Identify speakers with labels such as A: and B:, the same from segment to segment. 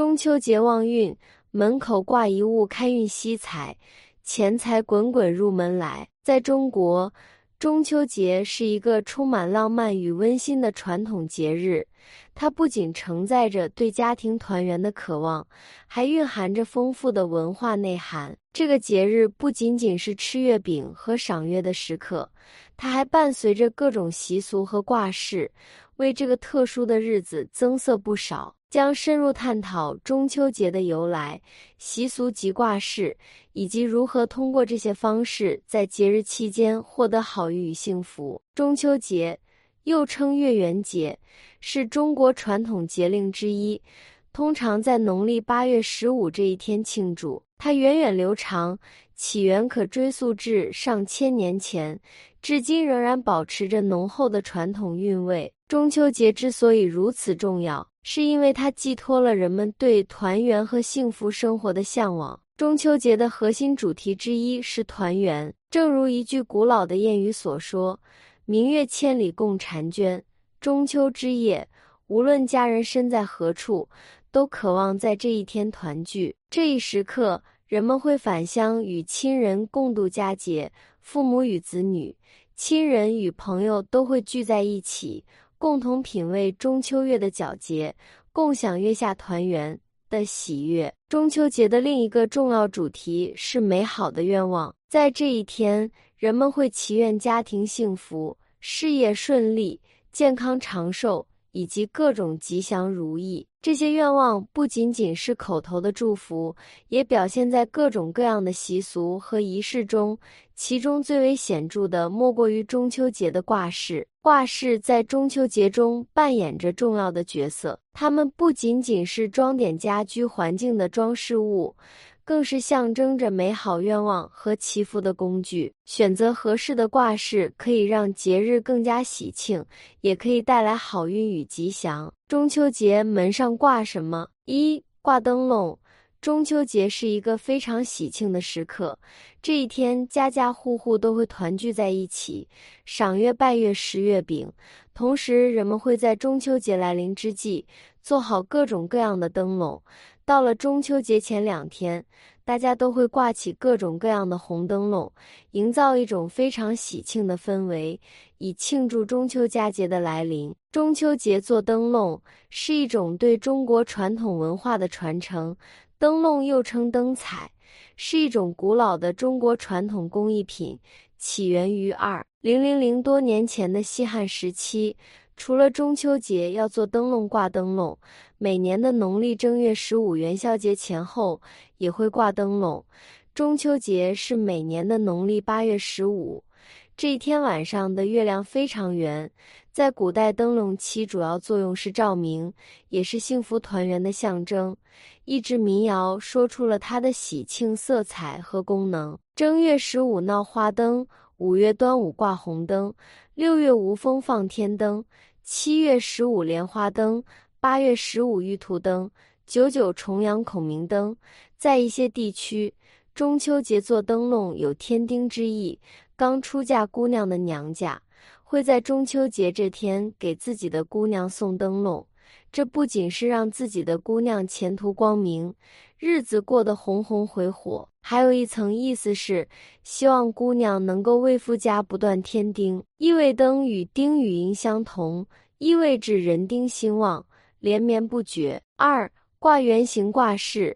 A: 中秋节旺运，门口挂一物，开运惜财，钱财滚滚入门来。在中国，中秋节是一个充满浪漫与温馨的传统节日，它不仅承载着对家庭团圆的渴望，还蕴含着丰富的文化内涵。这个节日不仅仅是吃月饼和赏月的时刻，它还伴随着各种习俗和挂饰，为这个特殊的日子增色不少。将深入探讨中秋节的由来、习俗及挂饰，以及如何通过这些方式在节日期间获得好运与幸福。中秋节又称月圆节，是中国传统节令之一，通常在农历八月十五这一天庆祝。它源远流长，起源可追溯至上千年前，至今仍然保持着浓厚的传统韵味。中秋节之所以如此重要，是因为它寄托了人们对团圆和幸福生活的向往。中秋节的核心主题之一是团圆，正如一句古老的谚语所说：“明月千里共婵娟。”中秋之夜，无论家人身在何处，都渴望在这一天团聚。这一时刻，人们会返乡与亲人共度佳节，父母与子女、亲人与朋友都会聚在一起。共同品味中秋月的皎洁，共享月下团圆的喜悦。中秋节的另一个重要主题是美好的愿望。在这一天，人们会祈愿家庭幸福、事业顺利、健康长寿。以及各种吉祥如意，这些愿望不仅仅是口头的祝福，也表现在各种各样的习俗和仪式中。其中最为显著的，莫过于中秋节的挂饰。挂饰在中秋节中扮演着重要的角色，它们不仅仅是装点家居环境的装饰物。更是象征着美好愿望和祈福的工具。选择合适的挂饰，可以让节日更加喜庆，也可以带来好运与吉祥。中秋节门上挂什么？一挂灯笼。中秋节是一个非常喜庆的时刻，这一天家家户户都会团聚在一起，赏月、拜月、食月饼。同时，人们会在中秋节来临之际做好各种各样的灯笼。到了中秋节前两天，大家都会挂起各种各样的红灯笼，营造一种非常喜庆的氛围，以庆祝中秋佳节的来临。中秋节做灯笼是一种对中国传统文化的传承，灯笼又称灯彩，是一种古老的中国传统工艺品，起源于二零零零多年前的西汉时期。除了中秋节要做灯笼挂灯笼，每年的农历正月十五元宵节前后也会挂灯笼。中秋节是每年的农历八月十五，这一天晚上的月亮非常圆。在古代，灯笼其主要作用是照明，也是幸福团圆的象征。一支民谣说出了它的喜庆色彩和功能：正月十五闹花灯，五月端午挂红灯，六月无风放天灯。七月十五莲花灯，八月十五玉兔灯，九九重阳孔明灯。在一些地区，中秋节做灯笼有添丁之意。刚出嫁姑娘的娘家会在中秋节这天给自己的姑娘送灯笼，这不仅是让自己的姑娘前途光明，日子过得红红火火，还有一层意思是希望姑娘能够为夫家不断添丁。意味灯与丁语音相同。意味着人丁兴旺，连绵不绝。二挂圆形挂饰，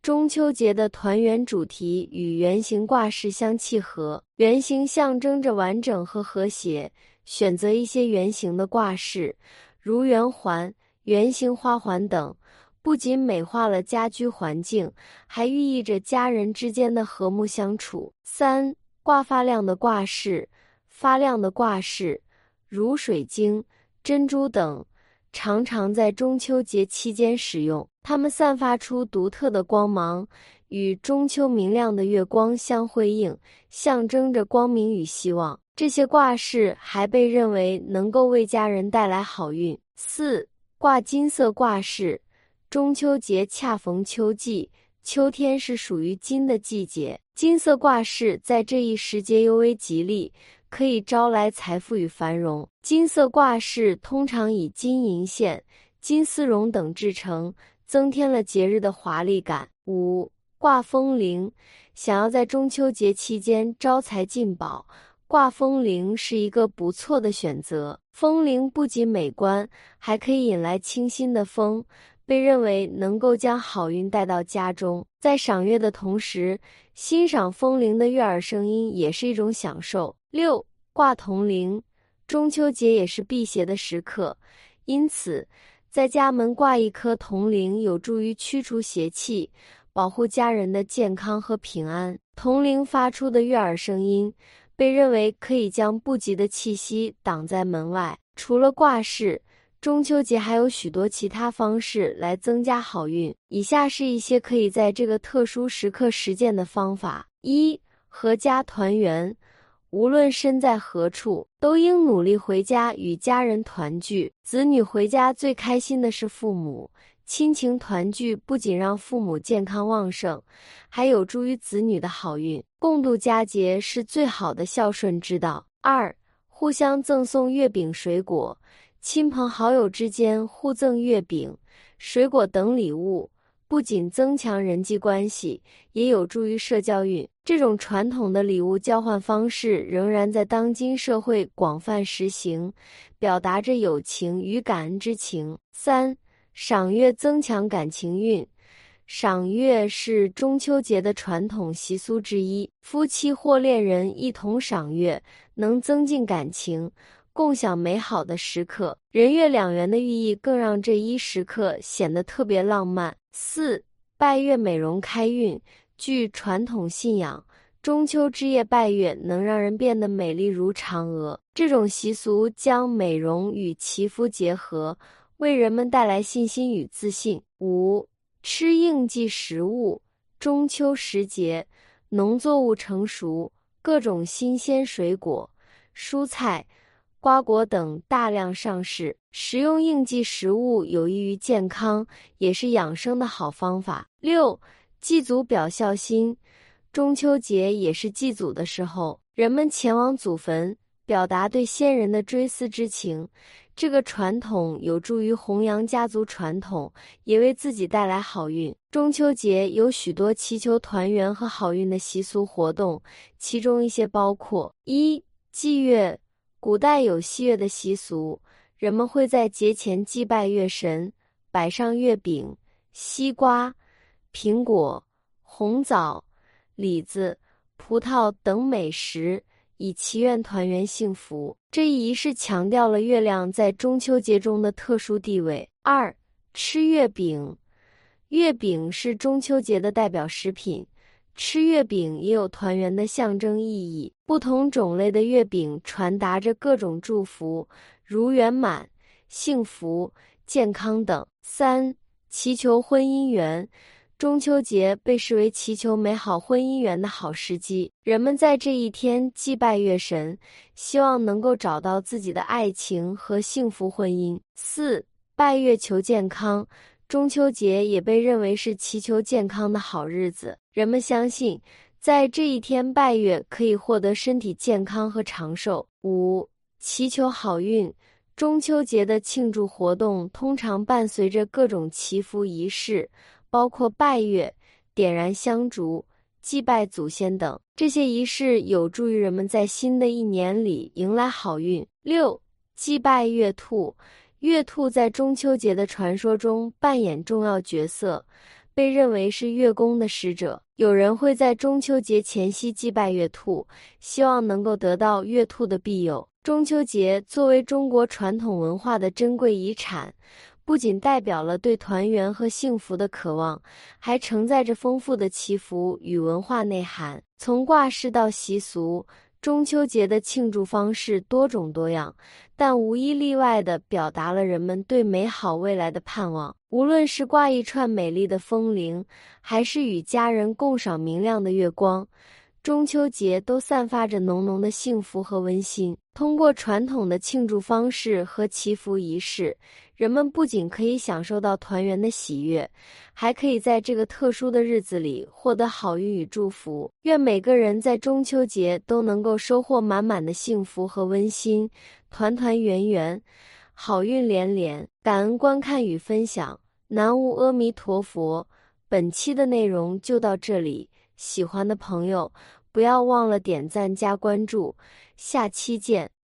A: 中秋节的团圆主题与圆形挂饰相契合。圆形象征着完整和和谐，选择一些圆形的挂饰，如圆环、圆形花环等，不仅美化了家居环境，还寓意着家人之间的和睦相处。三挂发亮的挂饰，发亮的挂饰如水晶。珍珠等常常在中秋节期间使用，它们散发出独特的光芒，与中秋明亮的月光相辉映，象征着光明与希望。这些挂饰还被认为能够为家人带来好运。四挂金色挂饰，中秋节恰逢秋季，秋天是属于金的季节，金色挂饰在这一时节尤为吉利。可以招来财富与繁荣。金色挂饰通常以金银线、金丝绒等制成，增添了节日的华丽感。五、挂风铃，想要在中秋节期间招财进宝，挂风铃是一个不错的选择。风铃不仅美观，还可以引来清新的风。被认为能够将好运带到家中，在赏月的同时，欣赏风铃的悦耳声音也是一种享受。六挂铜铃，中秋节也是辟邪的时刻，因此在家门挂一颗铜铃，有助于驱除邪气，保护家人的健康和平安。铜铃发出的悦耳声音，被认为可以将不吉的气息挡在门外。除了挂饰。中秋节还有许多其他方式来增加好运。以下是一些可以在这个特殊时刻实践的方法：一、阖家团圆。无论身在何处，都应努力回家与家人团聚。子女回家最开心的是父母，亲情团聚不仅让父母健康旺盛，还有助于子女的好运。共度佳节是最好的孝顺之道。二、互相赠送月饼、水果。亲朋好友之间互赠月饼、水果等礼物，不仅增强人际关系，也有助于社交运。这种传统的礼物交换方式仍然在当今社会广泛实行，表达着友情与感恩之情。三、赏月增强感情运。赏月是中秋节的传统习俗之一，夫妻或恋人一同赏月，能增进感情。共享美好的时刻，人月两圆的寓意更让这一时刻显得特别浪漫。四拜月美容开运，据传统信仰，中秋之夜拜月能让人变得美丽如嫦娥。这种习俗将美容与祈福结合，为人们带来信心与自信。五吃应季食物，中秋时节，农作物成熟，各种新鲜水果、蔬菜。瓜果等大量上市，食用应季食物有益于健康，也是养生的好方法。六，祭祖表孝心，中秋节也是祭祖的时候，人们前往祖坟，表达对先人的追思之情。这个传统有助于弘扬家族传统，也为自己带来好运。中秋节有许多祈求团圆和好运的习俗活动，其中一些包括一祭月。古代有祭月的习俗，人们会在节前祭拜月神，摆上月饼、西瓜、苹果、红枣、李子、葡萄等美食，以祈愿团圆幸福。这一仪式强调了月亮在中秋节中的特殊地位。二、吃月饼，月饼是中秋节的代表食品。吃月饼也有团圆的象征意义。不同种类的月饼传达着各种祝福，如圆满、幸福、健康等。三、祈求婚姻缘。中秋节被视为祈求美好婚姻缘的好时机，人们在这一天祭拜月神，希望能够找到自己的爱情和幸福婚姻。四、拜月求健康。中秋节也被认为是祈求健康的好日子，人们相信在这一天拜月可以获得身体健康和长寿。五、祈求好运。中秋节的庆祝活动通常伴随着各种祈福仪式，包括拜月、点燃香烛、祭拜祖先等。这些仪式有助于人们在新的一年里迎来好运。六、祭拜月兔。月兔在中秋节的传说中扮演重要角色，被认为是月宫的使者。有人会在中秋节前夕祭拜月兔，希望能够得到月兔的庇佑。中秋节作为中国传统文化的珍贵遗产，不仅代表了对团圆和幸福的渴望，还承载着丰富的祈福与文化内涵。从挂饰到习俗。中秋节的庆祝方式多种多样，但无一例外地表达了人们对美好未来的盼望。无论是挂一串美丽的风铃，还是与家人共赏明亮的月光。中秋节都散发着浓浓的幸福和温馨。通过传统的庆祝方式和祈福仪式，人们不仅可以享受到团圆的喜悦，还可以在这个特殊的日子里获得好运与祝福。愿每个人在中秋节都能够收获满满的幸福和温馨，团团圆圆，好运连连。感恩观看与分享。南无阿弥陀佛。本期的内容就到这里，喜欢的朋友不要忘了点赞加关注，下期见。